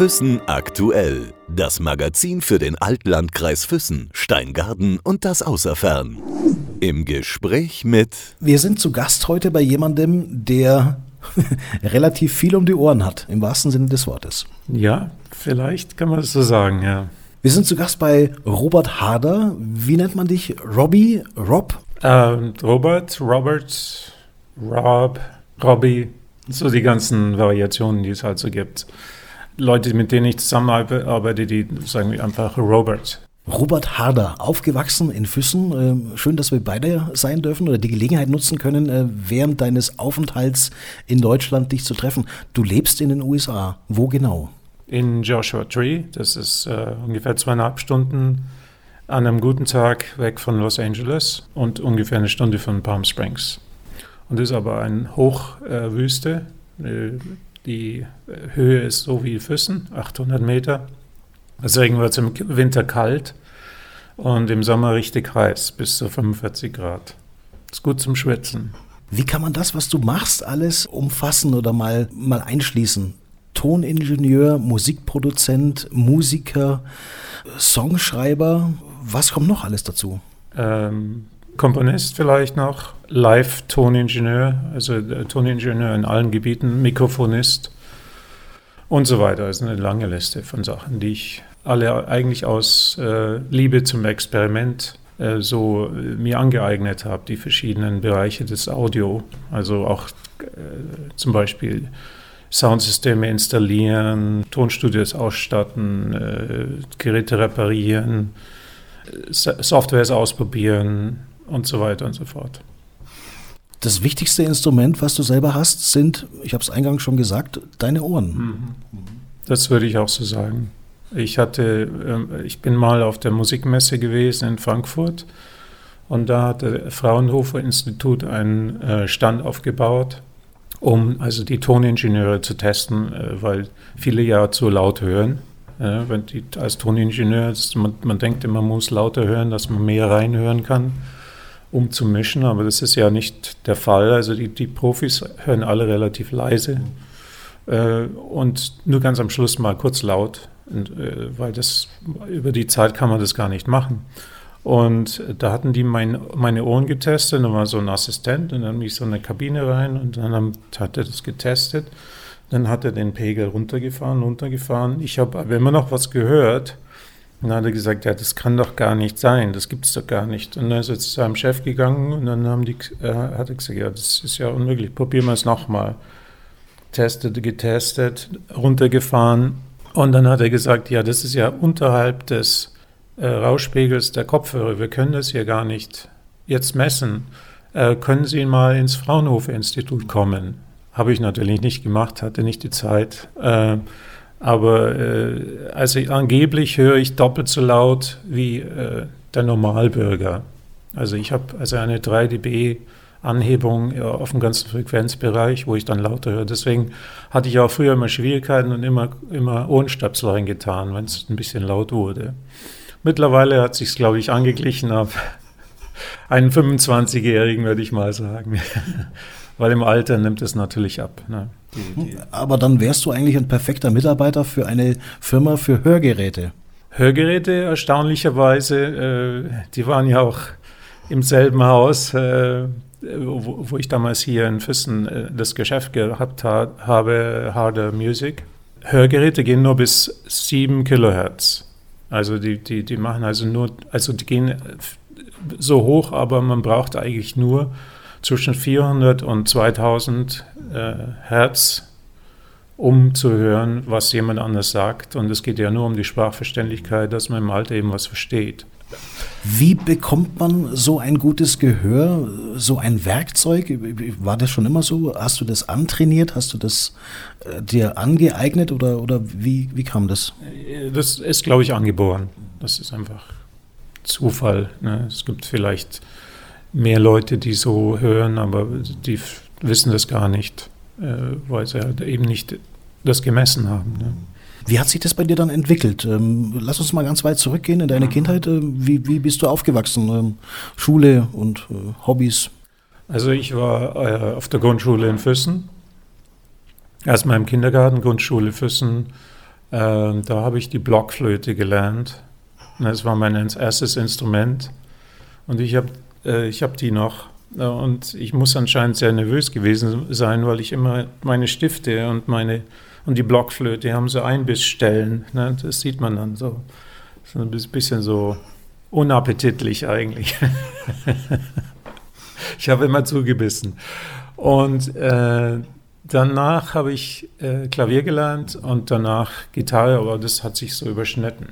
Füssen aktuell. Das Magazin für den Altlandkreis Füssen, Steingarten und das Außerfern. Im Gespräch mit. Wir sind zu Gast heute bei jemandem, der relativ viel um die Ohren hat, im wahrsten Sinne des Wortes. Ja, vielleicht kann man das so sagen, ja. Wir sind zu Gast bei Robert Harder. Wie nennt man dich? Robbie? Rob? Ähm, Robert, Robert, Rob, Robbie, so die ganzen Variationen, die es halt so gibt. Leute, mit denen ich zusammenarbeite, die sagen einfach Robert. Robert Harder, aufgewachsen in Füssen. Ähm, schön, dass wir beide sein dürfen oder die Gelegenheit nutzen können, äh, während deines Aufenthalts in Deutschland dich zu treffen. Du lebst in den USA. Wo genau? In Joshua Tree. Das ist äh, ungefähr zweieinhalb Stunden an einem guten Tag weg von Los Angeles und ungefähr eine Stunde von Palm Springs. Und das ist aber eine Hochwüste. Äh, die Höhe ist so wie Füssen, 800 Meter. Deswegen wird es im Winter kalt und im Sommer richtig heiß, bis zu 45 Grad. Ist gut zum Schwitzen. Wie kann man das, was du machst, alles umfassen oder mal, mal einschließen? Toningenieur, Musikproduzent, Musiker, Songschreiber, was kommt noch alles dazu? Ähm, Komponist vielleicht noch, Live-Toningenieur, also äh, Toningenieur in allen Gebieten, Mikrofonist und so weiter. Das ist eine lange Liste von Sachen, die ich alle eigentlich aus äh, Liebe zum Experiment äh, so äh, mir angeeignet habe, die verschiedenen Bereiche des Audio, also auch äh, zum Beispiel Soundsysteme installieren, Tonstudios ausstatten, äh, Geräte reparieren, Softwares ausprobieren und so weiter und so fort. Das wichtigste Instrument, was du selber hast, sind, ich habe es eingangs schon gesagt, deine Ohren. Mhm. Das würde ich auch so sagen. Ich hatte, ähm, ich bin mal auf der Musikmesse gewesen in Frankfurt und da hat das Fraunhofer Institut einen äh, Stand aufgebaut, um also die Toningenieure zu testen, äh, weil viele ja zu laut hören. Wenn die, als Toningenieur, man, man denkt immer, man muss lauter hören, dass man mehr reinhören kann, um zu mischen, aber das ist ja nicht der Fall. Also die, die Profis hören alle relativ leise äh, und nur ganz am Schluss mal kurz laut. Und, äh, weil das über die Zeit kann man das gar nicht machen. Und da hatten die mein, meine Ohren getestet, da war so ein Assistent und dann bin ich so in eine Kabine rein und dann hat er das getestet. Dann hat er den Pegel runtergefahren, runtergefahren. Ich habe aber immer noch was gehört. Dann hat er gesagt, ja, das kann doch gar nicht sein, das gibt es doch gar nicht. Und dann ist er zu seinem Chef gegangen und dann haben die, äh, hat er gesagt, ja, das ist ja unmöglich, probieren wir es nochmal. Testet, getestet, runtergefahren und dann hat er gesagt, ja, das ist ja unterhalb des äh, Rauschpegels der Kopfhörer. Wir können das hier gar nicht jetzt messen. Äh, können Sie mal ins Fraunhofer-Institut kommen? Habe ich natürlich nicht gemacht, hatte nicht die Zeit. Äh, aber äh, also angeblich höre ich doppelt so laut wie äh, der Normalbürger. Also ich habe also eine 3 dB Anhebung ja, auf dem ganzen Frequenzbereich, wo ich dann lauter höre. Deswegen hatte ich auch früher immer Schwierigkeiten und immer, immer Ohrenstöpsel reingetan, wenn es ein bisschen laut wurde. Mittlerweile hat sich glaube ich, angeglichen auf einen 25-Jährigen, würde ich mal sagen. Weil im Alter nimmt es natürlich ab. Ne? Die, die Aber dann wärst du eigentlich ein perfekter Mitarbeiter für eine Firma für Hörgeräte. Hörgeräte, erstaunlicherweise, äh, die waren ja auch im selben Haus. Äh, wo, wo, ich damals hier in Füssen äh, das Geschäft gehabt ha habe, Harder Music. Hörgeräte gehen nur bis 7 Kilohertz. Also die, die, die machen also nur, also die gehen so hoch, aber man braucht eigentlich nur zwischen 400 und 2000 äh, Hertz, um zu hören, was jemand anders sagt. Und es geht ja nur um die Sprachverständlichkeit, dass man im Alter eben was versteht. Wie bekommt man so ein gutes Gehör, so ein Werkzeug? War das schon immer so? Hast du das antrainiert? Hast du das äh, dir angeeignet oder, oder wie, wie kam das? Das ist, glaube ich, angeboren. Das ist einfach Zufall. Ne? Es gibt vielleicht mehr Leute, die so hören, aber die wissen das gar nicht, äh, weil sie halt eben nicht das gemessen haben. Ne? Wie hat sich das bei dir dann entwickelt? Ähm, lass uns mal ganz weit zurückgehen in deine. Kindheit. Ähm, wie, wie bist du aufgewachsen? Ähm, Schule und äh, Hobbys? Also ich war äh, auf der Grundschule in Füssen. Erstmal im Kindergarten, Grundschule Füssen, da habe ich die Blockflöte gelernt. Das war mein erstes Instrument. Und ich habe äh, ich hab die noch. Und ich muss anscheinend sehr nervös gewesen sein, weil ich immer meine Stifte und meine und die Blockflöte haben so Einbissstellen. Ne? Das sieht man dann so. So ein bisschen so unappetitlich eigentlich. ich habe immer zugebissen. Und äh, danach habe ich äh, Klavier gelernt und danach Gitarre, aber das hat sich so überschnitten.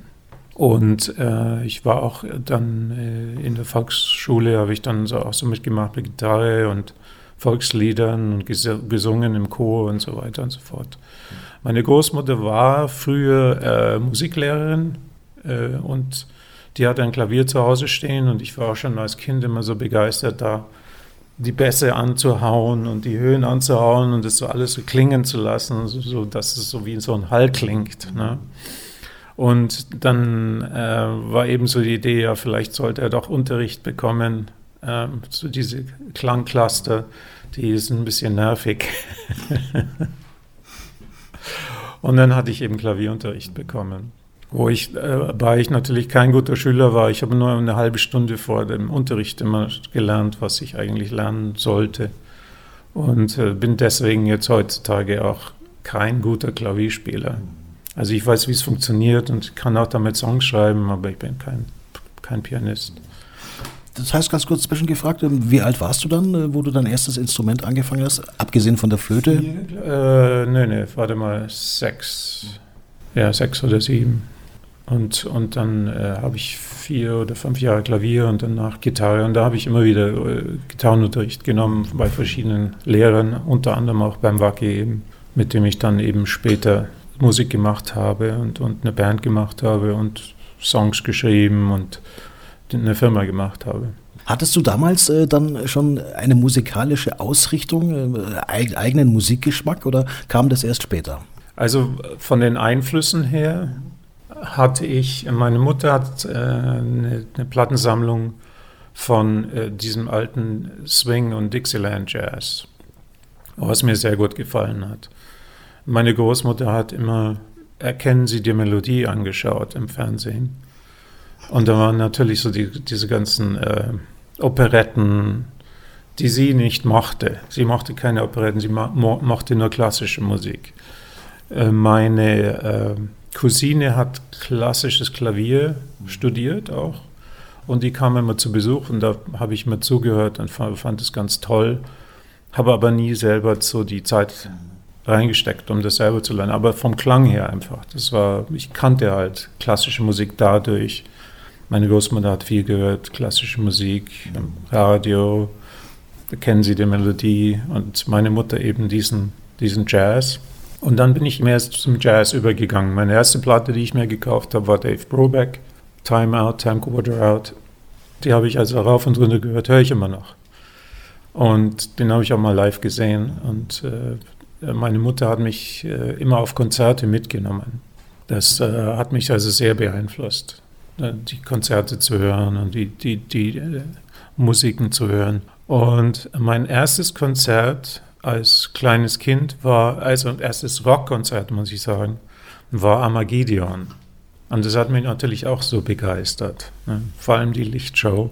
Und äh, ich war auch dann äh, in der Volksschule, habe ich dann so auch so mitgemacht mit Gitarre und Volksliedern und ges gesungen im Chor und so weiter und so fort. Meine Großmutter war früher äh, Musiklehrerin äh, und die hatte ein Klavier zu Hause stehen und ich war auch schon als Kind immer so begeistert, da die Bässe anzuhauen und die Höhen anzuhauen und das so alles so klingen zu lassen, so, so dass es so wie so ein Hall klingt. Ne? Und dann äh, war eben so die Idee, ja, vielleicht sollte er doch Unterricht bekommen, äh, so diese Klangcluster, die sind ein bisschen nervig. und dann hatte ich eben Klavierunterricht bekommen wo ich, äh, ich natürlich kein guter Schüler war. Ich habe nur eine halbe Stunde vor dem Unterricht immer gelernt, was ich eigentlich lernen sollte. Und äh, bin deswegen jetzt heutzutage auch kein guter Klavierspieler. Also ich weiß, wie es funktioniert und kann auch damit Songs schreiben, aber ich bin kein, kein Pianist. Das heißt, ganz kurz zwischengefragt, ähm, wie alt warst du dann, äh, wo du dein erstes Instrument angefangen hast, abgesehen von der Flöte? Äh, nee, nee, warte mal, sechs. Ja, sechs oder sieben. Und, und dann äh, habe ich vier oder fünf Jahre Klavier und danach Gitarre. Und da habe ich immer wieder äh, Gitarrenunterricht genommen bei verschiedenen Lehrern, unter anderem auch beim Wacke eben, mit dem ich dann eben später Musik gemacht habe und, und eine Band gemacht habe und Songs geschrieben und eine Firma gemacht habe. Hattest du damals äh, dann schon eine musikalische Ausrichtung, äh, eigenen Musikgeschmack oder kam das erst später? Also von den Einflüssen her hatte ich, meine Mutter hat äh, eine, eine, Plattensammlung von äh, diesem alten Swing- und Dixieland Jazz, was mir sehr gut gefallen hat. Meine Großmutter hat immer Erkennen Sie die Melodie angeschaut im Fernsehen. Und da waren natürlich so die, diese ganzen äh, Operetten, die sie nicht mochte. Sie mochte keine Operetten, sie mo mochte nur klassische Musik. Äh, meine äh, Cousine hat klassisches Klavier studiert auch und die kam immer zu Besuch und da habe ich mir zugehört und fand, fand es ganz toll, habe aber nie selber so die Zeit reingesteckt, um das selber zu lernen, aber vom Klang her einfach. Das war, ich kannte halt klassische Musik dadurch. Meine Großmutter hat viel gehört, klassische Musik, im Radio, kennen sie die Melodie und meine Mutter eben diesen, diesen Jazz. Und dann bin ich mehr zum Jazz übergegangen. Meine erste Platte, die ich mir gekauft habe, war Dave Brobeck, Time Out, Time Quarter Out. Die habe ich also rauf und runter gehört, höre ich immer noch. Und den habe ich auch mal live gesehen. Und äh, meine Mutter hat mich äh, immer auf Konzerte mitgenommen. Das äh, hat mich also sehr beeinflusst, äh, die Konzerte zu hören und die, die, die äh, Musiken zu hören. Und mein erstes Konzert als kleines Kind war, also erstes Rockkonzert, muss ich sagen, war Armageddon. Und das hat mich natürlich auch so begeistert. Ne? Vor allem die Lichtshow,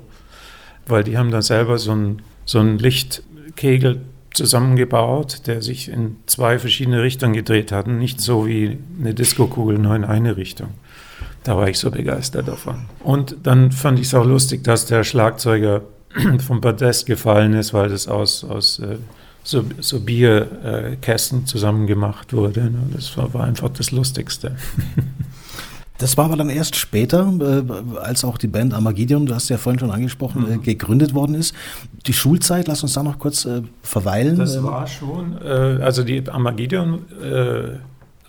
weil die haben da selber so einen so Lichtkegel zusammengebaut, der sich in zwei verschiedene Richtungen gedreht hat. Nicht so wie eine Diskokugel nur in eine Richtung. Da war ich so begeistert davon. Und dann fand ich es auch lustig, dass der Schlagzeuger vom Podest gefallen ist, weil das aus, aus äh, so, so Bierkästen zusammen gemacht wurde. Ne? Das war einfach das Lustigste. Das war aber dann erst später, äh, als auch die Band Armageddon, du hast ja vorhin schon angesprochen, mhm. äh, gegründet worden ist. Die Schulzeit, lass uns da noch kurz äh, verweilen. Das war schon, äh, also die Armageddon äh,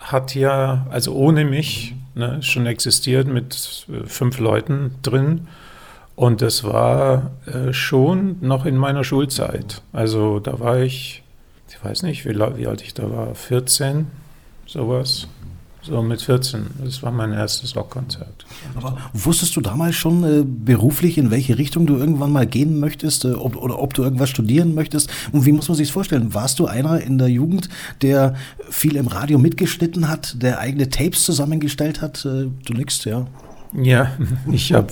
hat ja, also ohne mich, ne, schon existiert mit äh, fünf Leuten drin. Und das war schon noch in meiner Schulzeit. Also da war ich, ich weiß nicht, wie, wie alt ich da war, 14, sowas. So mit 14. Das war mein erstes Rockkonzert. Aber wusstest du damals schon äh, beruflich, in welche Richtung du irgendwann mal gehen möchtest äh, ob, oder ob du irgendwas studieren möchtest? Und wie muss man sich vorstellen? Warst du einer in der Jugend, der viel im Radio mitgeschnitten hat, der eigene Tapes zusammengestellt hat? Äh, du nix, ja. Ja, ich habe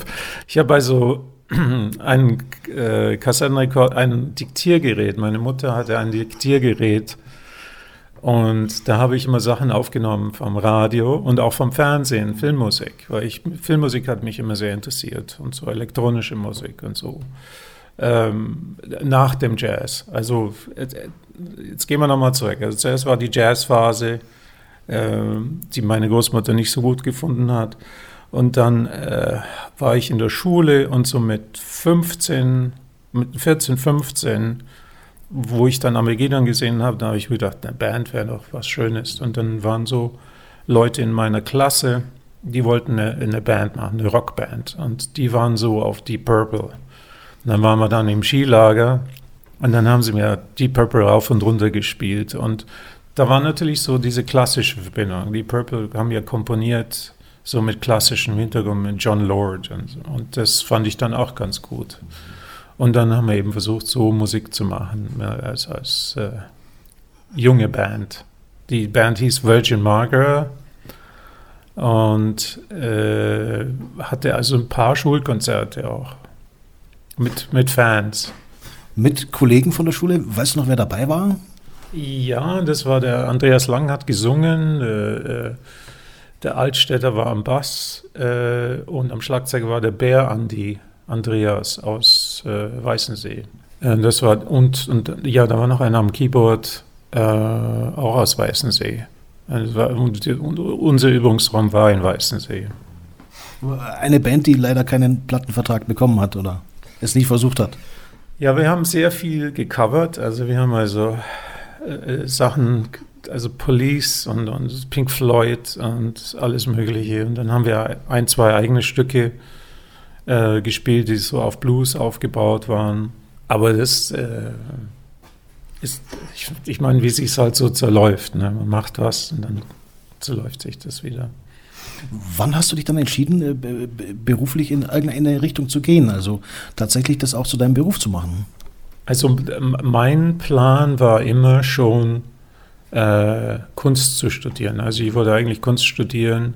ich hab also ein äh, Kassettenrekord, ein Diktiergerät. Meine Mutter hatte ein Diktiergerät und da habe ich immer Sachen aufgenommen vom Radio und auch vom Fernsehen, Filmmusik, weil ich, Filmmusik hat mich immer sehr interessiert und so elektronische Musik und so. Ähm, nach dem Jazz. Also jetzt, gehen wir nochmal zurück. Also zuerst war die Jazzphase, äh, die meine Großmutter nicht so gut gefunden hat. Und dann äh, war ich in der Schule und so mit 15, mit 14, 15 wo ich dann Armageddon gesehen habe, da habe ich gedacht, eine Band wäre doch was Schönes. Und dann waren so Leute in meiner Klasse, die wollten eine, eine Band machen, eine Rockband. Und die waren so auf Deep Purple. Und dann waren wir dann im Skilager und dann haben sie mir Deep Purple rauf und runter gespielt. Und da war natürlich so diese klassische Verbindung. Deep Purple haben ja komponiert, so mit klassischem Hintergrund, mit John Lord. Und, und das fand ich dann auch ganz gut. Und dann haben wir eben versucht, so Musik zu machen, als, als äh, junge Band. Die Band hieß Virgin Margaret und äh, hatte also ein paar Schulkonzerte auch mit, mit Fans. Mit Kollegen von der Schule? Weißt du noch, wer dabei war? Ja, das war der Andreas Lang hat gesungen, äh, der Altstädter war am Bass äh, und am Schlagzeug war der Bär Andi. Andreas aus äh, Weißensee. Äh, das war, und, und ja, da war noch einer am Keyboard, äh, auch aus Weißensee. Also war, und, und unser Übungsraum war in Weißensee. Eine Band, die leider keinen Plattenvertrag bekommen hat oder es nicht versucht hat. Ja, wir haben sehr viel gecovert. Also wir haben also äh, Sachen, also Police und, und, Pink Floyd und alles Mögliche. Und dann haben wir ein, zwei eigene Stücke äh, gespielt, die so auf Blues aufgebaut waren. Aber das äh, ist, ich, ich meine, wie sich es halt so zerläuft. Ne? Man macht was und dann zerläuft sich das wieder. Wann hast du dich dann entschieden, äh, beruflich in irgendeine Richtung zu gehen? Also tatsächlich das auch zu deinem Beruf zu machen? Also mein Plan war immer schon, äh, Kunst zu studieren. Also ich wollte eigentlich Kunst studieren,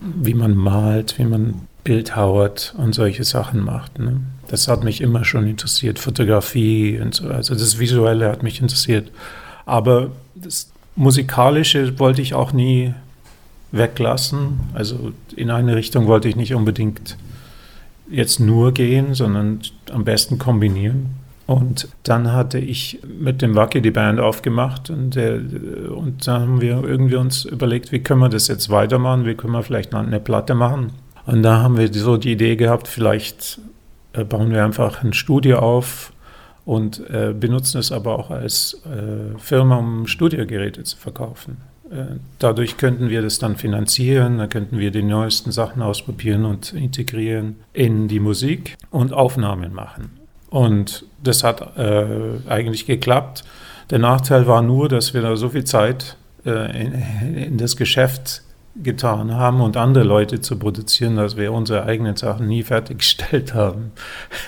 wie man malt, wie man bildhauert und solche Sachen macht. Ne? Das hat mich immer schon interessiert, Fotografie und so. Also das Visuelle hat mich interessiert. Aber das Musikalische wollte ich auch nie weglassen. Also in eine Richtung wollte ich nicht unbedingt jetzt nur gehen, sondern am besten kombinieren. Und dann hatte ich mit dem Wacky die Band aufgemacht und, der, und dann haben wir irgendwie uns überlegt, wie können wir das jetzt weitermachen, wie können wir vielleicht eine Platte machen. Und da haben wir so die Idee gehabt, vielleicht äh, bauen wir einfach ein Studio auf und äh, benutzen es aber auch als äh, Firma, um Studiogeräte zu verkaufen. Dadurch könnten wir das dann finanzieren, dann könnten wir die neuesten Sachen ausprobieren und integrieren in die Musik und Aufnahmen machen. Und das hat äh, eigentlich geklappt. Der Nachteil war nur, dass wir da so viel Zeit äh, in, in das Geschäft getan haben und andere Leute zu produzieren, dass wir unsere eigenen Sachen nie fertiggestellt haben.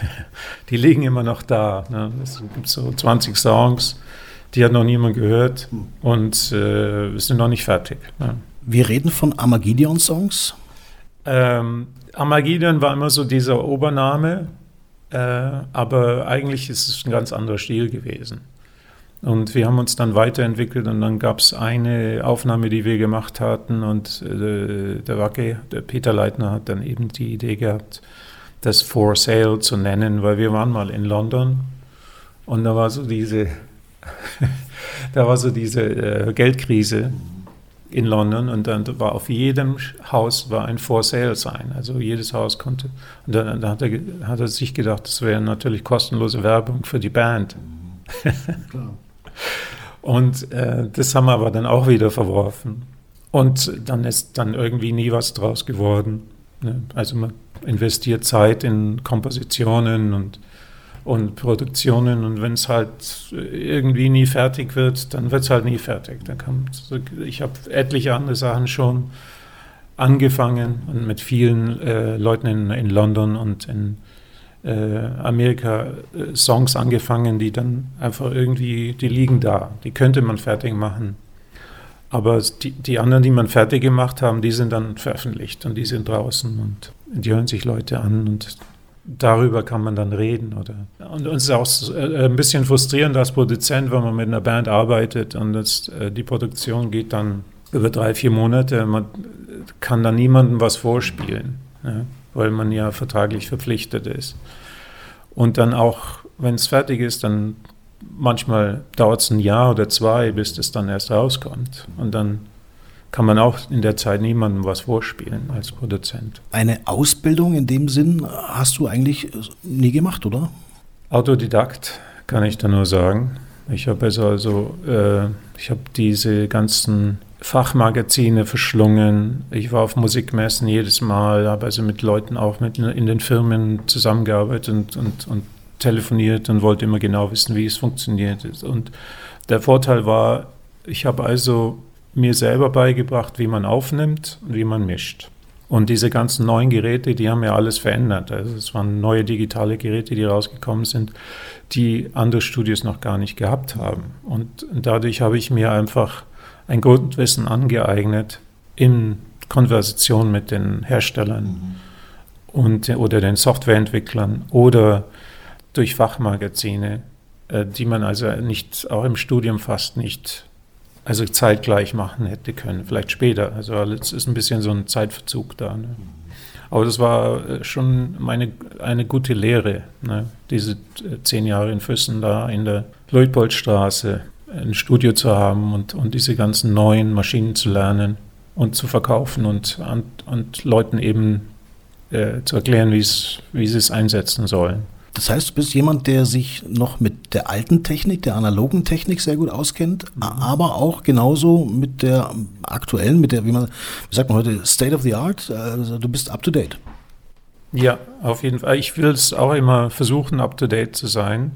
Die liegen immer noch da. Ne? Es gibt so 20 Songs, die hat noch niemand gehört und äh, sind noch nicht fertig. Ne? Wir reden von Armageddon-Songs? Ähm, Armageddon war immer so dieser Obername, äh, aber eigentlich ist es ein ganz anderer Stil gewesen. Und wir haben uns dann weiterentwickelt und dann gab es eine Aufnahme, die wir gemacht hatten und äh, der Wacke, der Peter Leitner hat dann eben die Idee gehabt, das For Sale zu nennen, weil wir waren mal in London und da war so diese, da war so diese äh, Geldkrise in London und dann war auf jedem Haus war ein For Sale sein, also jedes Haus konnte. Und dann, dann hat, er, hat er sich gedacht, das wäre natürlich kostenlose Werbung für die Band. Klar. Und äh, das haben wir aber dann auch wieder verworfen. Und dann ist dann irgendwie nie was draus geworden. Ne? Also man investiert Zeit in Kompositionen und und Produktionen und wenn es halt irgendwie nie fertig wird, dann wird es halt nie fertig. Dann ich habe etliche andere Sachen schon angefangen und mit vielen äh, Leuten in, in, London und in äh, Amerika äh, angefangen, die dann einfach irgendwie, die liegen da, die könnte man fertig machen. Aber die, die anderen, die man fertig gemacht haben, die sind dann veröffentlicht und die sind draußen und die hören sich Leute an und darüber kann man dann reden. Oder. Und uns ist auch äh, ein bisschen frustrierend als Produzent, wenn man mit einer Band arbeitet und das, die Produktion geht dann über drei, vier Monate. Man kann dann niemandem was vorspielen, ja, weil man ja vertraglich verpflichtet ist. Und dann auch, wenn es fertig ist, dann manchmal dauert es ein Jahr oder zwei, bis es dann erst rauskommt. Und dann kann man auch in der Zeit niemandem was vorspielen als Produzent. Eine Ausbildung in dem Sinn hast du eigentlich nie gemacht, oder? Autodidakt kann ich da nur sagen. Ich habe also, also äh, ich habe diese ganzen Fachmagazine verschlungen. Ich war auf Musikmessen jedes Mal, habe also mit Leuten auch mit in den Firmen zusammengearbeitet und, und, und telefoniert und wollte immer genau wissen, wie es funktioniert. Und der Vorteil war, ich habe also mir selber beigebracht, wie man aufnimmt und wie man mischt. Und diese ganzen neuen Geräte, die haben ja alles verändert. Also es waren neue digitale Geräte, die rausgekommen sind, die andere Studios noch gar nicht gehabt haben. Und dadurch habe ich mir einfach ein Grundwissen angeeignet in Konversation mit den Herstellern mhm. und, oder den Softwareentwicklern oder durch Fachmagazine, äh, die man also nicht auch im Studium fast nicht also zeitgleich machen hätte können, vielleicht später. Also es ist ein bisschen so ein Zeitverzug da. Ne? Aber das war äh, schon meine, eine gute Lehre, ne? diese äh, zehn Jahre in Füssen da in der Leutpoldstraße ein Studio zu haben und, und diese ganzen neuen Maschinen zu lernen und zu verkaufen und, und, und Leuten eben äh, zu erklären, wie sie es einsetzen sollen. Das heißt, du bist jemand, der sich noch mit der alten Technik, der analogen Technik sehr gut auskennt, mhm. aber auch genauso mit der aktuellen, mit der, wie man, wie sagt man heute, State of the Art. Also du bist up to date. Ja, auf jeden Fall. Ich will es auch immer versuchen, up to date zu sein.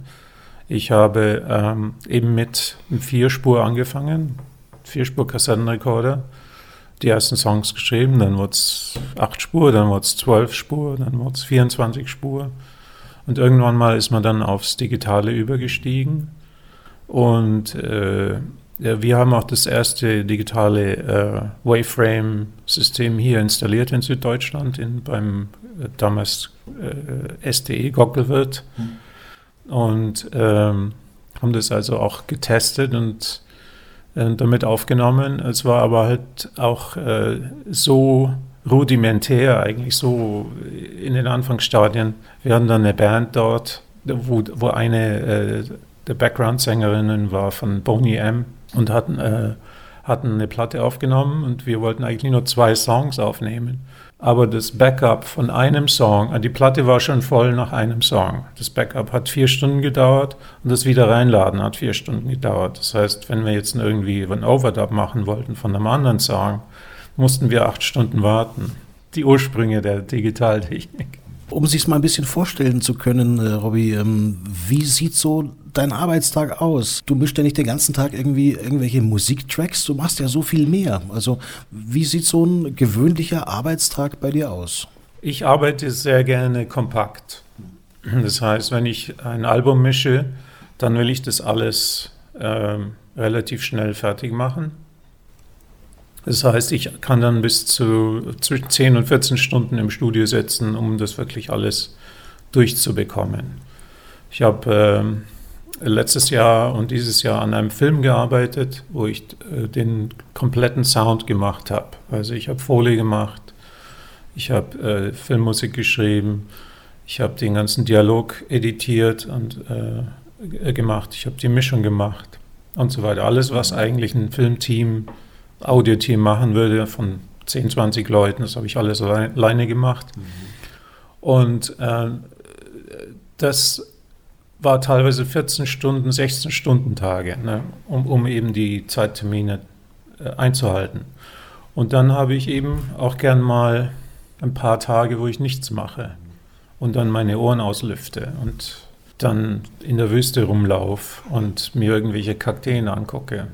Ich habe ähm, eben mit einem Vierspur angefangen, Vierspur-Kassettenrekorder, die ersten Songs geschrieben, dann wurde es acht Spur, dann wurde es zwölf Spur, dann wurde es 24 Spur. Und irgendwann mal ist man dann aufs Digitale übergestiegen. Und äh, wir haben auch das erste digitale äh, Waveframe-System hier installiert in Süddeutschland, in, beim äh, damals äh, STE Gockelwirt. Mhm. Und ähm, haben das also auch getestet und äh, damit aufgenommen. Es war aber halt auch äh, so rudimentär, eigentlich so in den Anfangsstadien. Wir hatten dann eine Band dort, wo, wo eine äh, der Background-Sängerinnen war von Boney M. und hatten, äh, hatten eine Platte aufgenommen und wir wollten eigentlich nur zwei Songs aufnehmen. Aber das Backup von einem Song, äh, die Platte war schon voll nach einem Song. Das Backup hat vier Stunden gedauert und das wieder reinladen hat vier Stunden gedauert. Das heißt, wenn wir jetzt irgendwie einen Overdub machen wollten von einem anderen Song, mussten wir acht Stunden warten. Die Ursprünge der Digitaltechnik. Um sich mal ein bisschen vorstellen zu können, äh, Robby, ähm, wie sieht so dein Arbeitstag aus? Du mischst ja nicht den ganzen Tag irgendwie irgendwelche Musiktracks, du machst ja so viel mehr. Also wie sieht so ein gewöhnlicher Arbeitstag bei dir aus? Ich arbeite sehr gerne kompakt. Das heißt, wenn ich ein Album mische, dann will ich das alles ähm, relativ schnell fertig machen. Das heißt, ich kann dann bis zu zwischen 10 und 14 Stunden im Studio sitzen, um das wirklich alles durchzubekommen. Ich habe äh, letztes Jahr und dieses Jahr an einem Film gearbeitet, wo ich äh, den kompletten Sound gemacht habe. Also ich habe Folie gemacht, ich habe äh, Filmmusik geschrieben, ich habe den ganzen Dialog editiert und äh, gemacht, ich habe die Mischung gemacht und so weiter. Alles, was eigentlich ein Filmteam Audioteam machen würde von 10, 20 Leuten. Das habe ich alles alleine gemacht. Mhm. Und äh, das war teilweise 14 Stunden, 16 Stunden Tage, ne, um, um eben die Zeittermine äh, einzuhalten. Und dann habe ich eben auch gern mal ein paar Tage, wo ich nichts mache und dann meine Ohren auslüfte. Und dann in der Wüste rumlaufe und mir irgendwelche Kakteen angucke.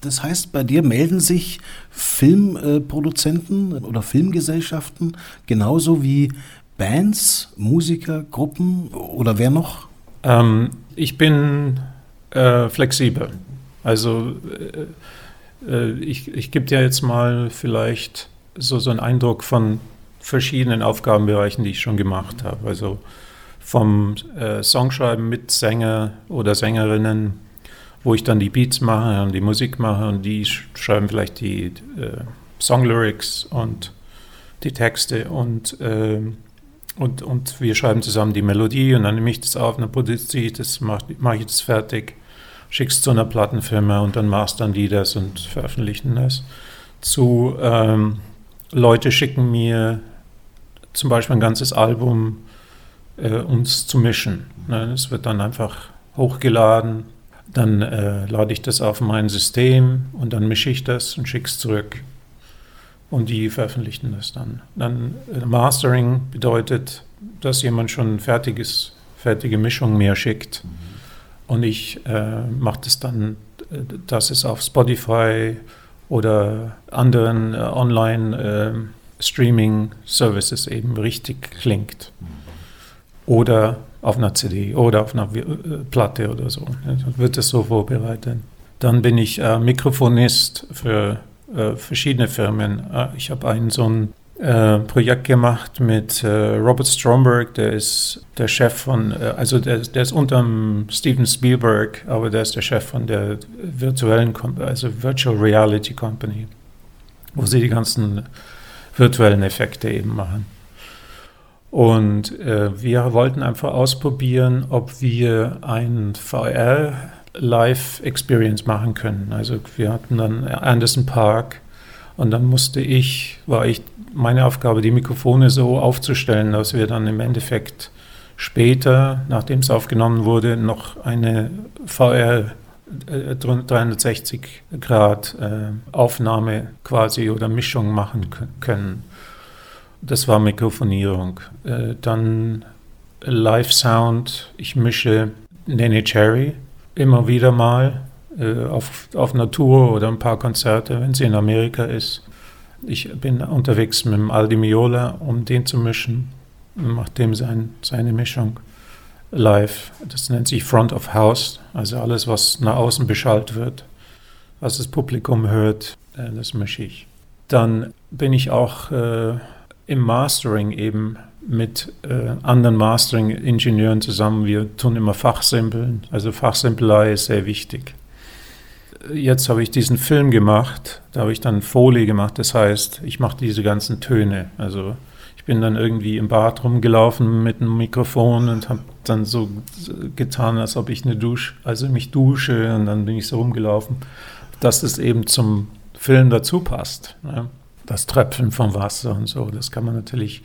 Das heißt, bei dir melden sich Filmproduzenten oder Filmgesellschaften genauso wie Bands, Musiker, Gruppen oder wer noch? Ähm, ich bin äh, flexibel. Also äh, äh, ich, ich gebe dir jetzt mal vielleicht so, so einen Eindruck von verschiedenen Aufgabenbereichen, die ich schon gemacht habe. Also vom äh, Songschreiben mit Sänger oder Sängerinnen, wo ich dann die Beats mache und die Musik mache und die schreiben vielleicht die äh, Songlyrics und die Texte und, äh, und, und wir schreiben zusammen die Melodie und dann nehme ich das auf, dann produziere ich das, mache mach ich das fertig, schicke es zu einer Plattenfirma und dann mastern die das und veröffentlichen das. Zu ähm, Leute schicken mir zum Beispiel ein ganzes Album äh, uns zu mischen. Ne? Es wird dann einfach hochgeladen, dann äh, lade ich das auf mein System und dann mische ich das und schicke es zurück. Und die veröffentlichen das dann. Dann äh, Mastering bedeutet, dass jemand schon fertiges, fertige Mischung mir schickt. Mhm. Und ich äh, mache das dann, äh, dass es auf Spotify oder anderen äh, Online-Streaming-Services ähm, eben richtig klingt. Mhm oder auf einer CD oder auf einer äh, Platte oder so. Dann wird es so vorbereitet. Dann bin ich äh, Mikrofonist für äh, verschiedene Firmen. Äh, ich habe ein so ein äh, Projekt gemacht mit äh, Robert Stromberg, der ist der Chef von, also der, der ist unter Steven Spielberg, aber der ist der Chef von der virtuellen, also Virtual Reality Company, wo sie die ganzen virtuellen Effekte eben machen. Und äh, wir wollten einfach ausprobieren, ob wir ein VR Live Experience machen können. Also wir hatten dann Anderson Park und dann musste ich, war ich meine Aufgabe, die Mikrofone so aufzustellen, dass wir dann im Endeffekt später, nachdem es aufgenommen wurde, noch eine VR 360 äh, Grad äh, Aufnahme quasi oder Mischung machen können. Das war Mikrofonierung. Äh, dann Live-Sound. Ich mische Nene Cherry immer wieder mal äh, auf, auf einer Tour oder ein paar Konzerte, wenn sie in Amerika ist. Ich bin unterwegs mit dem Aldi Miola, um den zu mischen. Macht dem sein, seine Mischung live. Das nennt sich Front of House, also alles, was nach außen beschallt wird, was das Publikum hört, äh, das mische ich. Dann bin ich auch äh, im Mastering eben mit äh, anderen Mastering-Ingenieuren zusammen. Wir tun immer Fachsimpeln. Also Fachsimpelei ist sehr wichtig. Jetzt habe ich diesen Film gemacht, da habe ich dann Folie gemacht, das heißt, ich mache diese ganzen Töne. Also ich bin dann irgendwie im Bad rumgelaufen mit einem Mikrofon und habe dann so getan, als ob ich eine Dusche, also mich dusche und dann bin ich so rumgelaufen, dass es eben zum Film dazu passt. Ne? Das Tröpfeln vom Wasser und so. Das kann man natürlich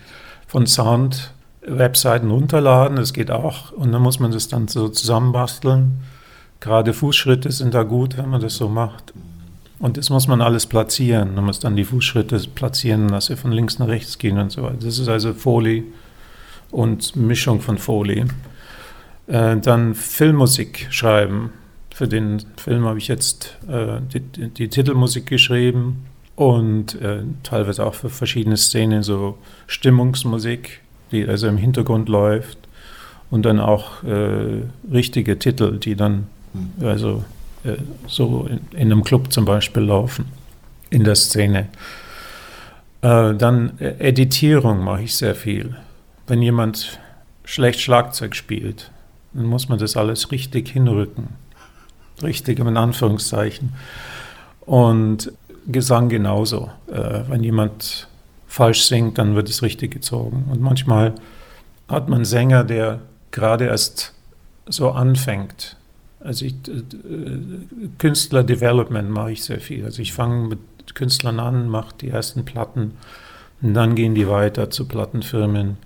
von Sound-Webseiten runterladen, das geht auch. Und dann muss man das dann so zusammenbasteln. Gerade Fußschritte sind da gut, wenn man das so macht. Und das muss man alles platzieren. Man muss dann die Fußschritte platzieren, dass sie von links nach rechts gehen und so weiter. Das ist also Folie und Mischung von Folie. Äh, dann Filmmusik schreiben. Für den Film habe ich jetzt äh, die, die, Titelmusik geschrieben und äh, teilweise auch für verschiedene Szenen so Stimmungsmusik, die also im Hintergrund läuft und dann auch äh, richtige Titel, die dann hm. also äh, so in, in, einem Club zum Beispiel laufen in der Szene. Äh, dann äh, Editierung mache ich sehr viel. Wenn jemand schlecht Schlagzeug spielt, dann muss man das alles richtig hinrücken. Richtig in Anführungszeichen. Und Gesang genauso. Äh, wenn jemand falsch singt, dann wird es richtig gezogen. Und manchmal hat man Sänger, der gerade erst so anfängt. Also ich, äh, Künstler-Development mache ich sehr viel. Also ich fange mit Künstlern an, mache die ersten Platten und dann gehen die weiter zu Plattenfirmen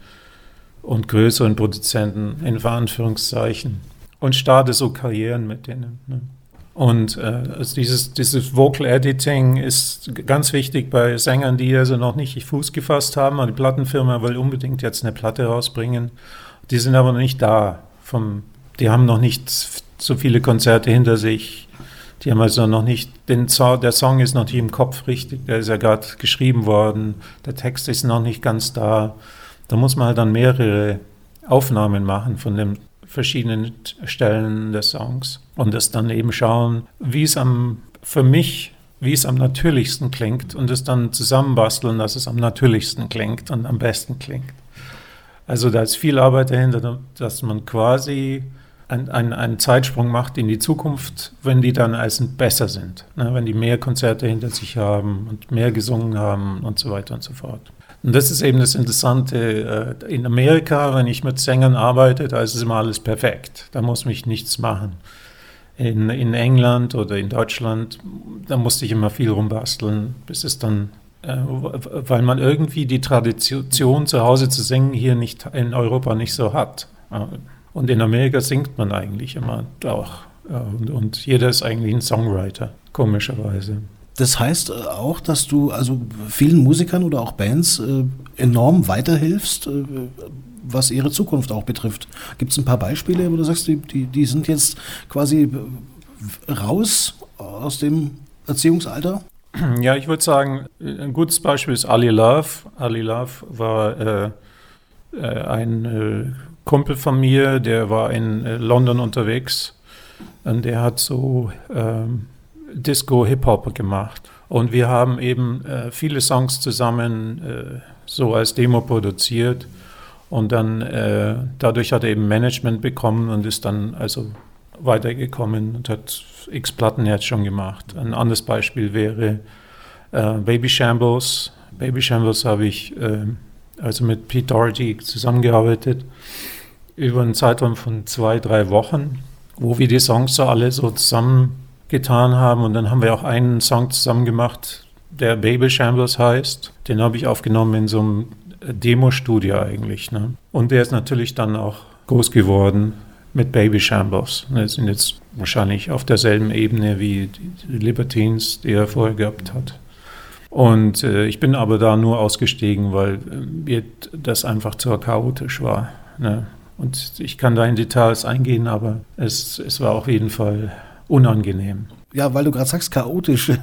und größeren Produzenten, in Anführungszeichen, und starte so Karrieren mit denen. Ne? Und äh, dieses, dieses Vocal Editing ist ganz wichtig bei Sängern, die also noch nicht Fuß gefasst haben. Die Plattenfirma will unbedingt jetzt eine Platte rausbringen. Die sind aber noch nicht da vom, die haben noch nicht so viele Konzerte hinter sich. Die haben also noch nicht, den der Song ist noch nicht im Kopf richtig, der ist ja gerade geschrieben worden, der Text ist noch nicht ganz da. Da muss man halt dann mehrere Aufnahmen machen von den verschiedenen Stellen des Songs und das dann eben schauen, wie es am, für mich, wie es am natürlichsten klingt und es dann zusammenbasteln, dass es am natürlichsten klingt und am besten klingt. Also da ist viel Arbeit dahinter, dass man quasi einen, einen, einen Zeitsprung macht in die Zukunft, wenn die dann als besser sind, ne? wenn die mehr Konzerte hinter sich haben und mehr gesungen haben und so weiter und so fort. Und das ist eben das Interessante. Äh, in Amerika, wenn ich mit Sängern arbeite, da ist es immer alles perfekt. Da muss mich nichts machen. In, in England oder in Deutschland, da musste ich immer viel rumbasteln, bis es dann, äh, weil man irgendwie die Tradition zu Hause zu singen hier nicht in Europa nicht so hat. Und in Amerika singt man eigentlich immer auch. Und, und jeder ist eigentlich ein Songwriter, komischerweise. Das heißt äh, auch, dass du also vielen Musikern oder auch Bands äh, enorm weiterhilfst, äh, was ihre Zukunft auch betrifft. Gibt es ein paar Beispiele, wo du sagst, die, die, die sind jetzt quasi raus aus dem Erziehungsalter? Ja, ich würde sagen, ein gutes Beispiel ist Ali Love. Ali Love war äh, ein äh, Kumpel von mir, der war in London unterwegs und der hat so ähm, Disco-Hip-Hop gemacht. Und wir haben eben äh, viele Songs zusammen äh, so als Demo produziert. Und dann äh, dadurch hat er eben Management bekommen und ist dann also weitergekommen und hat x Platten jetzt schon gemacht. Ein anderes Beispiel wäre äh, Baby Shambles. Baby Shambles habe ich äh, also mit Pete Doherty zusammengearbeitet über einen Zeitraum von zwei, drei Wochen, wo wir die Songs so alle so zusammengetan haben. Und dann haben wir auch einen Song zusammen gemacht, der Baby Shambles heißt. Den habe ich aufgenommen in so einem Demo-Studio eigentlich. Ne? Und der ist natürlich dann auch groß geworden mit Baby Shambles. Wir sind jetzt wahrscheinlich auf derselben Ebene wie die Libertines, die er vorher gehabt hat. Und äh, ich bin aber da nur ausgestiegen, weil äh, das einfach zu chaotisch war. Ne? Und ich kann da in Details eingehen, aber es, es war auf jeden Fall unangenehm. Ja, weil du gerade sagst, chaotisch.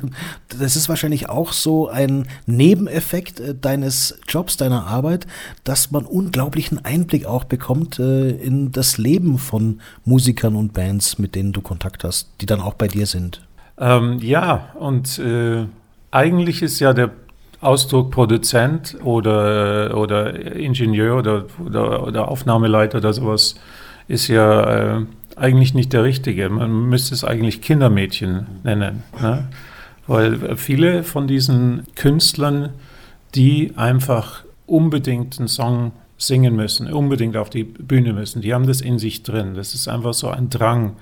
Das ist wahrscheinlich auch so ein Nebeneffekt äh, deines Jobs, deiner Arbeit, dass man unglaublichen Einblick auch bekommt äh, in das Leben von Musikern und Bands, mit denen du Kontakt hast, die dann auch bei dir sind. Ähm, ja, und äh, eigentlich ist ja der Ausdruck Produzent oder, oder Ingenieur oder, oder, oder Aufnahmeleiter oder sowas ist ja äh, eigentlich nicht der richtige. Man müsste es eigentlich Kindermädchen nennen. Ne? Weil viele von diesen Künstlern, die einfach unbedingt einen Song singen müssen, unbedingt auf die Bühne müssen, die haben das in sich drin. Das ist einfach so ein Drang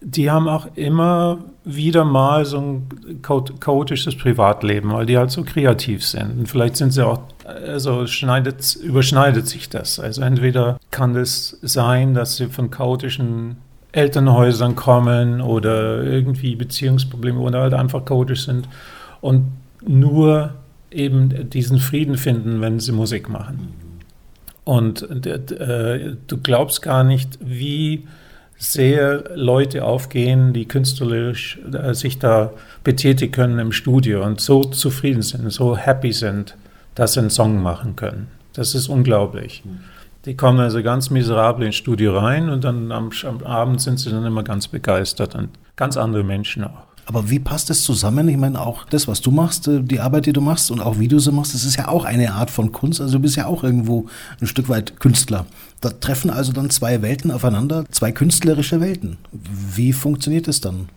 die haben auch immer wieder mal so ein chaotisches Privatleben, weil die halt so kreativ sind. Und vielleicht sind sie auch, also schneidet, überschneidet sich das. Also entweder kann es sein, dass sie von chaotischen Elternhäusern kommen oder irgendwie Beziehungsprobleme oder halt einfach chaotisch sind und nur eben diesen Frieden finden, wenn sie Musik machen. Und äh, du glaubst gar nicht, wie sehr Leute aufgehen, die künstlerisch äh, sich da betätigen können im Studio und so zufrieden sind, so happy sind, dass sie einen Song machen können. Das ist unglaublich. Die kommen also ganz miserabel ins Studio rein und dann am, am Abend sind sie dann immer ganz begeistert und ganz andere Menschen auch. Aber wie passt das zusammen? Ich meine, auch das, was du machst, äh, die Arbeit, die du machst und auch wie du sie machst, das ist ja auch eine Art von Kunst. Also du bist ja auch irgendwo ein Stück weit Künstler. Da treffen also dann zwei Welten aufeinander, zwei künstlerische Welten. Wie funktioniert das dann?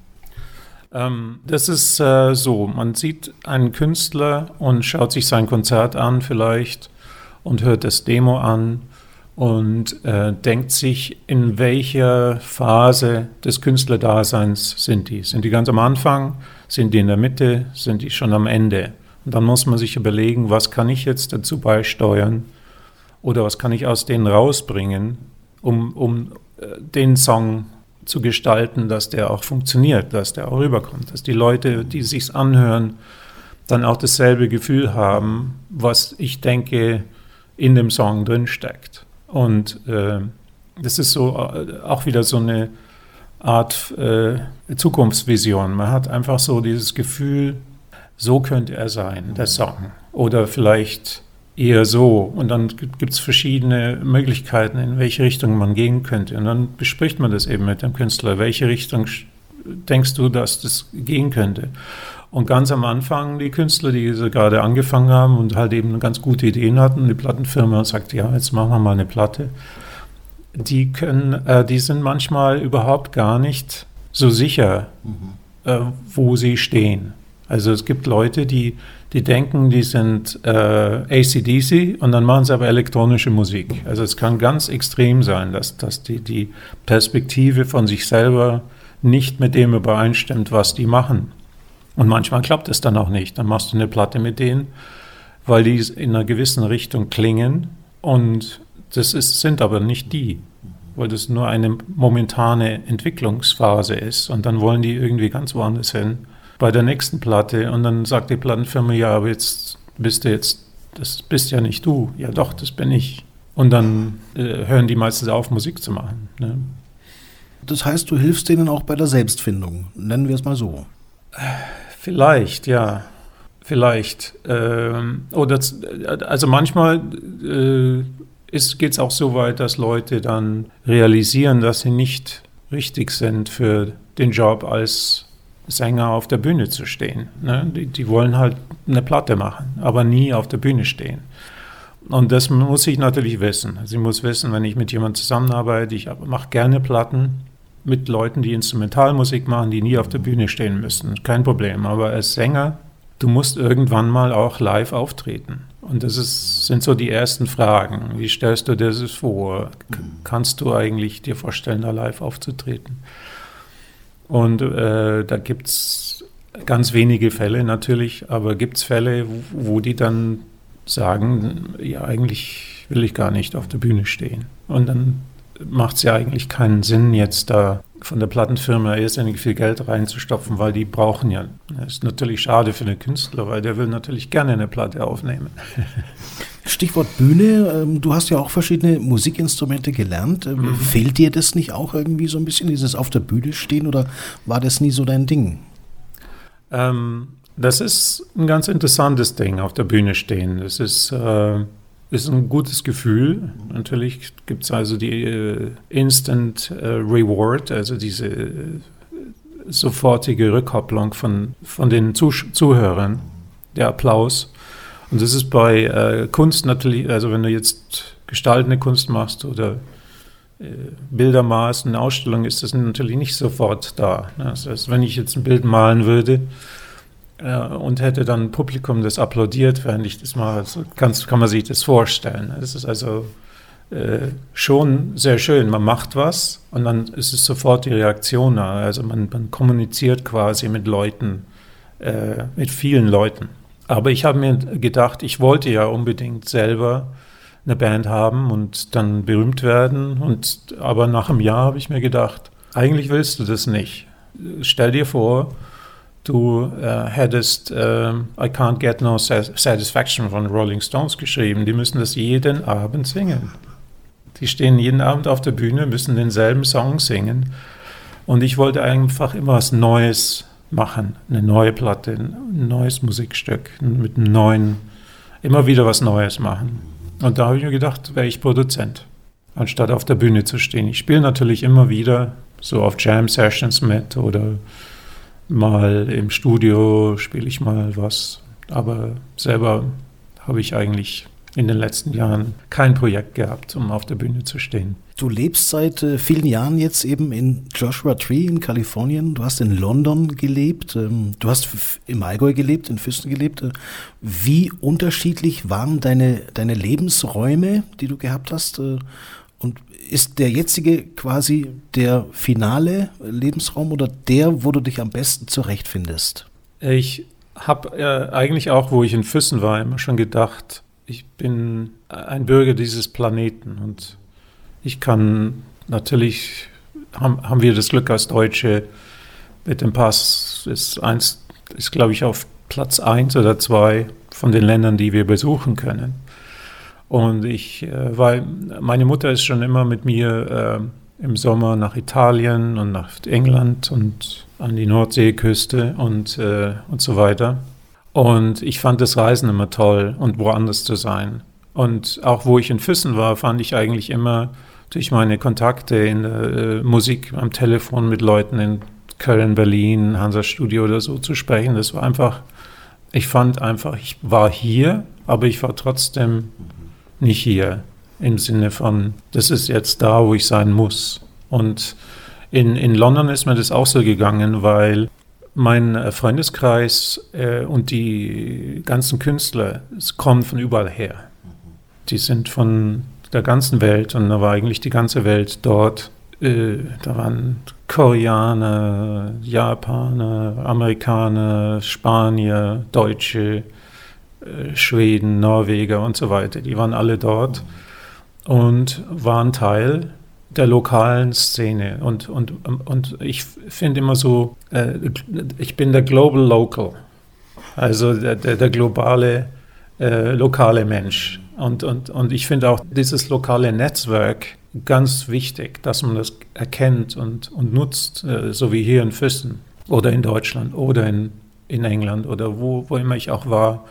Ähm, das ist äh, so, man sieht einen Künstler und schaut sich sein Konzert an vielleicht und hört das Demo an und äh, denkt sich, in welcher Phase des Künstlerdaseins sind die. Sind die ganz am Anfang? Sind die in der Mitte? Sind die schon am Ende? Und dann muss man sich überlegen, was kann ich jetzt dazu beisteuern oder was kann ich aus denen rausbringen, um, um äh, den Song zu gestalten, dass der auch funktioniert, dass der auch rüberkommt, dass die Leute, die sich anhören, dann auch dasselbe Gefühl haben, was ich denke in dem Song drin steckt. Und äh, das ist so äh, auch wieder so eine Art äh, Zukunftsvision. Man hat einfach so dieses Gefühl, so könnte er sein, der Song. Oder vielleicht eher so. Und dann gibt es verschiedene Möglichkeiten, in welche Richtung man gehen könnte. Und dann bespricht man das eben mit dem Künstler. Welche Richtung denkst du, dass das gehen könnte? Und ganz am Anfang die Künstler, die so gerade angefangen haben und halt eben ganz gute Ideen hatten, die Plattenfirma sagt, ja, jetzt machen wir mal eine Platte. Die können, äh, die sind manchmal überhaupt gar nicht so sicher, mhm. äh, wo sie stehen. Also es gibt Leute, die, die denken, die sind äh, ACDC und dann machen sie aber elektronische Musik. Also es kann ganz extrem sein, dass, dass die, die Perspektive von sich selber nicht mit dem übereinstimmt, was die machen. Und manchmal klappt es dann auch nicht. Dann machst du eine Platte mit denen, weil die in einer gewissen Richtung klingen und das ist, sind aber nicht die, weil das nur eine momentane Entwicklungsphase ist und dann wollen die irgendwie ganz woanders hin bei der nächsten Platte und dann sagt die Plattenfirma, ja, aber jetzt bist du jetzt, das bist ja nicht du. Ja doch, das bin ich. Und dann äh, hören die meistens auf, Musik zu machen. Ne? Das heißt, du hilfst denen auch bei der Selbstfindung, nennen wir es mal so. Vielleicht, ja. Vielleicht. Ähm, oder, also manchmal äh, geht es auch so weit, dass Leute dann realisieren, dass sie nicht richtig sind für den Job als Sänger auf der Bühne zu stehen. Ne? Die, die, wollen halt eine Platte machen, aber nie auf der Bühne stehen. Und das muss ich natürlich wissen. Sie muss wissen, wenn ich mit jemandem zusammenarbeite, ich mache gerne Platten, mit Leuten, die Instrumentalmusik machen, die nie auf der Bühne stehen müssen. Kein Problem. Aber als Sänger, du musst irgendwann mal auch live auftreten. Und das ist, sind so die ersten Fragen. Wie stellst du dir das vor? Kannst du eigentlich dir vorstellen, da live aufzutreten? Und äh, da gibt es ganz wenige Fälle natürlich, aber gibt es Fälle, wo, wo die dann sagen, ja, eigentlich will ich gar nicht auf der Bühne stehen. Und dann macht es ja eigentlich keinen Sinn, jetzt da von der Plattenfirma irrsinnig viel Geld reinzustopfen, weil die brauchen ja. Das ist natürlich schade für den Künstler, weil der will natürlich gerne eine Platte aufnehmen. Stichwort Bühne, ähm, du hast ja auch verschiedene Musikinstrumente gelernt. Ähm, mhm. Fehlt dir das nicht auch irgendwie so ein bisschen, dieses auf der Bühne stehen oder war das nie so dein Ding? Ähm, das ist ein ganz interessantes Ding, auf der Bühne stehen. Das ist äh, ist ein gutes Gefühl. Natürlich gibt es also die äh, Instant äh, Reward, also diese äh, sofortige Rückkopplung von, von den Zuh Zuhörern, der Applaus. Und das ist bei Kunst natürlich, also wenn du jetzt gestaltende Kunst machst oder Bilder malst, Ausstellung, ist das natürlich nicht sofort da. Ne? Das heißt, wenn ich jetzt ein Bild malen würde, und hätte dann ein Publikum, das applaudiert, während ich das mache. So kann, kann man sich das vorstellen. Es ist also äh, schon sehr schön. Man macht was und dann ist es sofort die Reaktion da. Also man, man kommuniziert quasi mit Leuten, äh, mit vielen Leuten. Aber ich habe mir gedacht, ich wollte ja unbedingt selber eine Band haben und dann berühmt werden. Und aber nach einem Jahr habe ich mir gedacht, eigentlich willst du das nicht. Stell dir vor, du äh, hättest äh, I Can't Get No Satisfaction von Rolling Stones geschrieben. Die müssen das jeden Abend singen. Die stehen jeden Abend auf der Bühne, müssen denselben Song singen. Und ich wollte einfach immer was Neues machen, eine neue Platte, ein neues Musikstück mit einem neuen, immer wieder was Neues machen. Und da habe ich mir gedacht, wäre ich Produzent, anstatt auf der Bühne zu stehen. Ich spiele natürlich immer wieder so auf Jam Sessions mit oder mal im Studio spiele ich mal was, aber selber habe ich eigentlich in den letzten Jahren kein Projekt gehabt, um auf der Bühne zu stehen. Du lebst seit äh, vielen Jahren jetzt eben in Joshua Tree in Kalifornien. Du hast in London gelebt. Ähm, du hast im Allgäu gelebt, in Füssen gelebt. Äh, wie unterschiedlich waren deine, deine Lebensräume, die du gehabt hast? Äh, ist der jetzige quasi der finale Lebensraum oder der, wo du dich am besten zurechtfindest? Ich habe äh, eigentlich auch, wo ich in Füssen war, immer schon gedacht, ich bin ein Bürger dieses Planeten und ich kann natürlich, haben, haben wir das Glück als Deutsche, mit dem Pass ist eins, ist glaube ich auf Platz eins oder zwei von den Ländern, die wir besuchen können. Und ich, äh, weil meine Mutter ist schon immer mit mir äh, im Sommer nach Italien und nach England und an die Nordseeküste und, äh, und so weiter. Und ich fand das Reisen immer toll und woanders zu sein. Und auch wo ich in Füssen war, fand ich eigentlich immer durch meine Kontakte in der äh, Musik am Telefon mit Leuten in Köln, Berlin, Hansa Studio oder so zu sprechen. Das war einfach, ich fand einfach, ich war hier, aber ich war trotzdem nicht hier im Sinne von, das ist jetzt da, wo ich sein muss. Und in, in London ist mir das auch so gegangen, weil mein äh, Freundeskreis äh, und die ganzen Künstler kommen von überall her. Die sind von der ganzen Welt und da war eigentlich die ganze Welt dort. Äh, da waren Koreaner, Japaner, Amerikaner, Spanier, Deutsche, äh, Schweden, Norweger und so weiter. Die waren alle dort und waren Teil der lokalen Szene. Und, und, und ich finde immer so, äh, ich bin der Global Local, also der, der, der globale, äh, lokale Mensch. Und, und, und ich finde auch dieses lokale Netzwerk ganz wichtig, dass man das erkennt und, und nutzt, äh, so wie hier in Füssen oder in Deutschland oder in, in England oder wo, wo immer ich auch war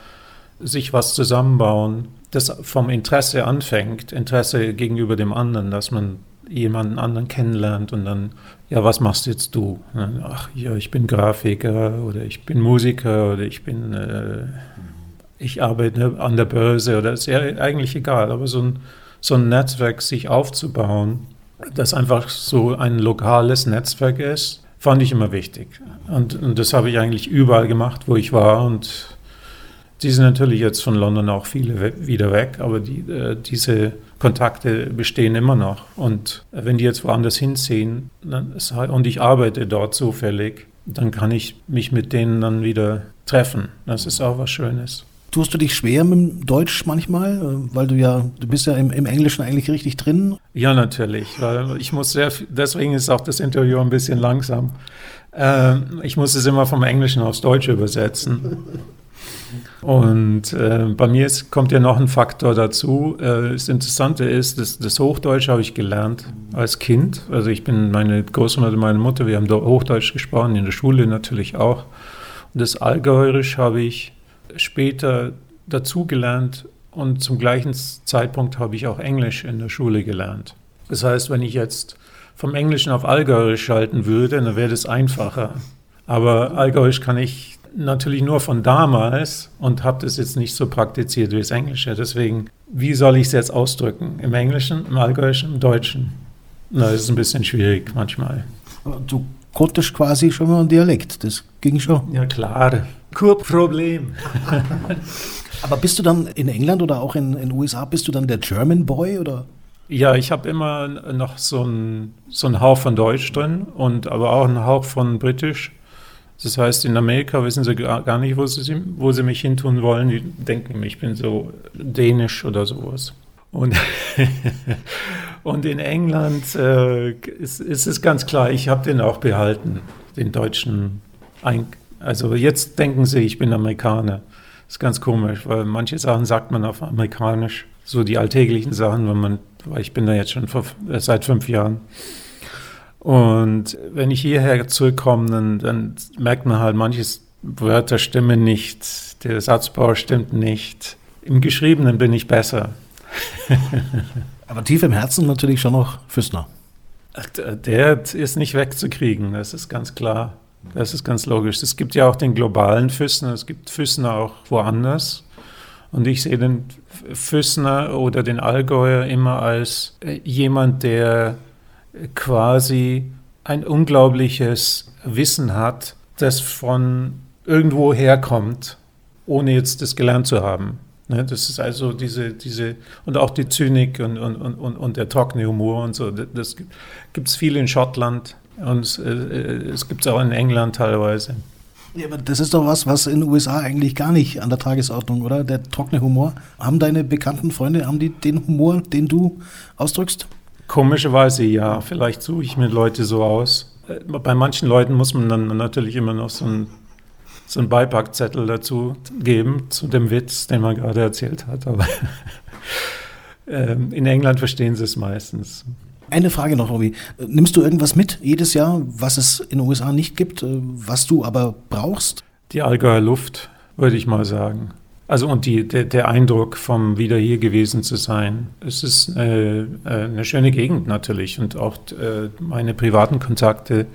sich was zusammenbauen, das vom Interesse anfängt, Interesse gegenüber dem anderen, dass man jemanden anderen kennenlernt und dann, ja, was machst jetzt du? Ach, ja, ich bin Grafiker oder ich bin Musiker oder ich bin, äh, ich arbeite an der Börse oder ist ja eigentlich egal, aber so ein, so ein Netzwerk sich aufzubauen, das einfach so ein lokales Netzwerk ist, fand ich immer wichtig. Und, und das habe ich eigentlich überall gemacht, wo ich war und die sind natürlich jetzt von London auch viele wieder weg, aber die, äh, diese Kontakte bestehen immer noch. Und wenn die jetzt woanders hinziehen halt, und ich arbeite dort zufällig, dann kann ich mich mit denen dann wieder treffen. Das ist auch was Schönes. Tust du dich schwer mit dem Deutsch manchmal, äh, weil du ja, du bist ja im, im Englischen eigentlich richtig drin? Ja, natürlich, weil ich muss sehr, deswegen ist auch das Interview ein bisschen langsam. Ähm, ich muss es immer vom Englischen aufs Deutsche übersetzen. Und äh, bei mir ist, kommt ja noch ein Faktor dazu. Äh, das Interessante ist, dass das Hochdeutsch habe ich gelernt als Kind. Also ich bin meine Großmutter und meine Mutter, wir haben Hochdeutsch gesprochen, in der Schule natürlich auch. Und das Allgäuerisch habe ich später dazugelernt und zum gleichen Zeitpunkt habe ich auch Englisch in der Schule gelernt. Das heißt, wenn ich jetzt vom Englischen auf Allgäuerisch schalten würde, dann wäre das einfacher. Aber Allgäuerisch kann ich natürlich nur von damals und habe das jetzt nicht so praktiziert wie das Englische. Deswegen, wie soll ich es jetzt ausdrücken? Im Englischen, im Allgäuischen, im Deutschen? Na, das ist ein bisschen schwierig manchmal. Du konntest quasi schon mal einen Dialekt, das ging schon. Ja, klar. Kein Problem. Aber bist du dann in England oder auch in den USA, bist du dann der German Boy oder? Ja, ich habe immer noch so einen so einen Hauch von Deutsch drin und aber auch einen Hauch von Britisch. Das heißt, in Amerika wissen sie gar nicht, wo sie, wo sie mich hintun wollen. Die denken, ich bin so dänisch oder sowas. Und, und in England äh, ist, ist, es ganz klar, ich habe den auch behalten, den deutschen. Ein also jetzt denken sie, ich bin Amerikaner. Das ist ganz komisch, weil manche Sachen sagt man auf Amerikanisch. So die alltäglichen Sachen, wenn man, weil ich bin da jetzt schon vor, seit fünf Jahren. Und wenn ich hierher zurückkomme, dann, dann merkt man halt, manches Wörter stimmen nicht, der Satzbau stimmt nicht. Im Geschriebenen bin ich besser. Aber tief im Herzen natürlich schon noch Füßner. Der ist nicht wegzukriegen, das ist ganz klar. Das ist ganz logisch. Es gibt ja auch den globalen Füßner, es gibt Füßner auch woanders. Und ich sehe den Füßner oder den Allgäuer immer als äh, jemand, der quasi ein unglaubliches Wissen hat, das von irgendwo herkommt, ohne jetzt das gelernt zu haben. Ne, das ist also diese, diese, und auch die Zynik und, und, und, und der trockene Humor und so. Das gibt es viel in Schottland und äh, es gibt es auch in England teilweise. Ja, aber das ist doch was, was in den USA eigentlich gar nicht an der Tagesordnung, oder? Der trockene Humor. Haben deine bekannten Freunde, haben die den Humor, den du ausdrückst? Komischerweise ja. Vielleicht suche ich mir Leute so aus. Äh, bei manchen Leuten muss man dann natürlich immer noch so einen, so einen Beipackzettel dazu geben, zu dem Witz, den man gerade erzählt hat. Aber ähm, in England verstehen sie es meistens. Eine Frage noch, Robby. Nimmst du irgendwas mit jedes Jahr, was es in den USA nicht gibt, äh, was du aber brauchst? Die Allgäuer Luft, würde ich mal sagen. Also und die, der, der, Eindruck vom wieder hier gewesen zu sein. Es ist äh, eine schöne Gegend natürlich und auch äh, meine privaten Kontakte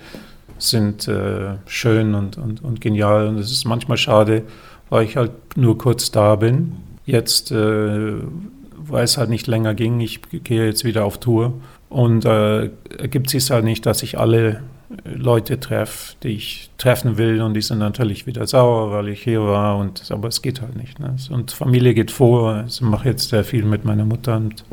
sind äh, schön und, und, und genial. Und es ist manchmal schade, weil ich halt nur kurz da bin. Jetzt, äh, weil es halt nicht länger ging, ich gehe jetzt wieder auf Tour. Und äh, ergibt sich halt nicht, dass ich alle Leute treffe, die ich treffen will. Und die sind natürlich wieder sauer, weil ich hier war. Und, aber es geht halt nicht. Ne? Und Familie geht vor. Also ich mache jetzt sehr viel mit meiner Mutter und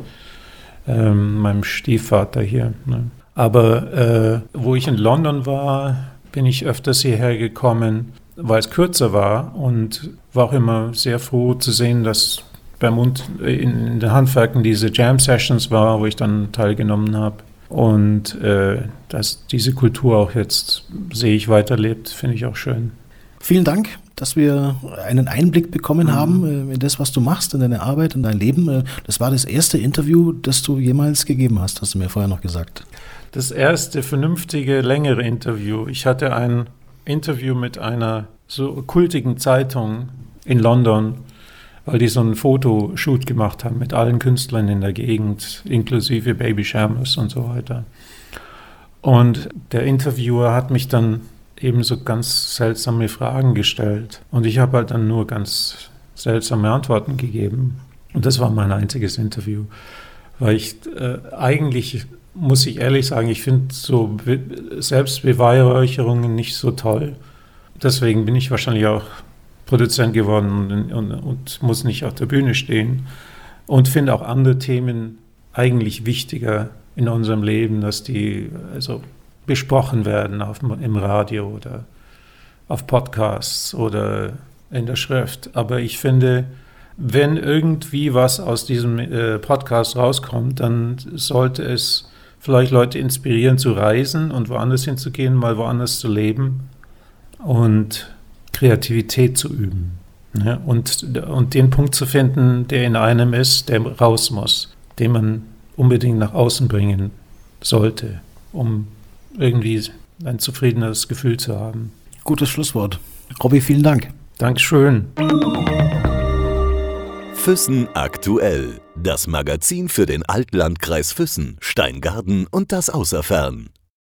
ähm, meinem Stiefvater hier. Ne? Aber äh, wo ich in London war, bin ich öfters hierher gekommen, weil es kürzer war und war auch immer sehr froh zu sehen, dass beim Mund in, in den Handwerken diese Jam Sessions war, wo ich dann teilgenommen habe. Und äh, dass diese Kultur auch jetzt, sehe ich, weiterlebt, finde ich auch schön. Vielen Dank, dass wir einen Einblick bekommen mhm. haben äh, in das, was du machst, in deine Arbeit, in dein Leben. Äh, das war das erste Interview, das du jemals gegeben hast, hast du mir vorher noch gesagt das erste vernünftige, längere Interview. Ich hatte ein Interview mit einer so kultigen Zeitung in London, weil die so einen Fotoshoot gemacht haben mit allen Künstlern in der Gegend, inklusive Baby Shambles und so weiter. Und der Interviewer hat mich dann eben so ganz seltsame Fragen gestellt. Und ich habe halt dann nur ganz seltsame Antworten gegeben. Und das war mein einziges Interview, weil ich äh, eigentlich muss ich ehrlich sagen, ich finde so Selbstbeweihräucherungen nicht so toll. Deswegen bin ich wahrscheinlich auch Produzent geworden und, und, muss nicht auf der Bühne stehen. Und finde auch andere Themen eigentlich wichtiger in unserem Leben, dass die also besprochen werden auf, im Radio oder auf Podcasts oder in der Schrift. Aber ich finde, wenn irgendwie was aus diesem äh, Podcast rauskommt, dann sollte es vielleicht Leute inspirieren zu reisen und woanders hinzugehen, mal woanders zu leben und Kreativität zu üben. Ja, und, und den Punkt zu finden, der in einem ist, der raus muss, den man unbedingt nach außen bringen sollte, um irgendwie ein zufriedenes Gefühl zu haben. Gutes Schlusswort. Robby, vielen Dank. Dankeschön. Füssen aktuell. Das Magazin für den Altlandkreis Füssen, Steingarten und das Außerfern.